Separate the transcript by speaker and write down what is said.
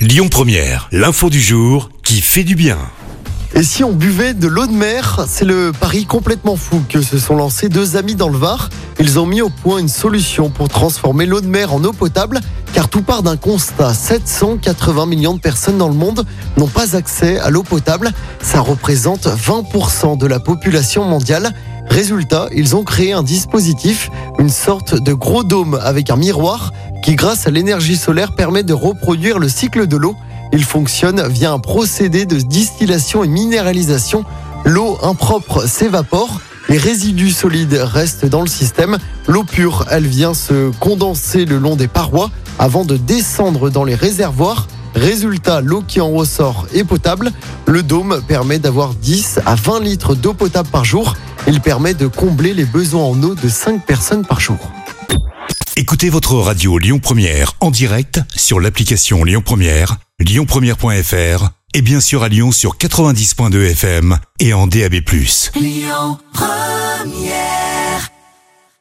Speaker 1: Lyon Première, l'info du jour qui fait du bien.
Speaker 2: Et si on buvait de l'eau de mer? C'est le pari complètement fou que se sont lancés deux amis dans le Var. Ils ont mis au point une solution pour transformer l'eau de mer en eau potable, car tout part d'un constat. 780 millions de personnes dans le monde n'ont pas accès à l'eau potable. Ça représente 20% de la population mondiale. Résultat, ils ont créé un dispositif, une sorte de gros dôme avec un miroir qui, grâce à l'énergie solaire, permet de reproduire le cycle de l'eau. Il fonctionne via un procédé de distillation et minéralisation. L'eau impropre s'évapore. Les résidus solides restent dans le système. L'eau pure, elle vient se condenser le long des parois avant de descendre dans les réservoirs. Résultat, l'eau qui en ressort est potable. Le dôme permet d'avoir 10 à 20 litres d'eau potable par jour. Il permet de combler les besoins en eau de 5 personnes par jour.
Speaker 1: Écoutez votre radio Lyon Première en direct sur l'application Lyon Première, lyonpremière.fr et bien sûr à Lyon sur 90.2 FM et en DAB+.
Speaker 3: Lyon Première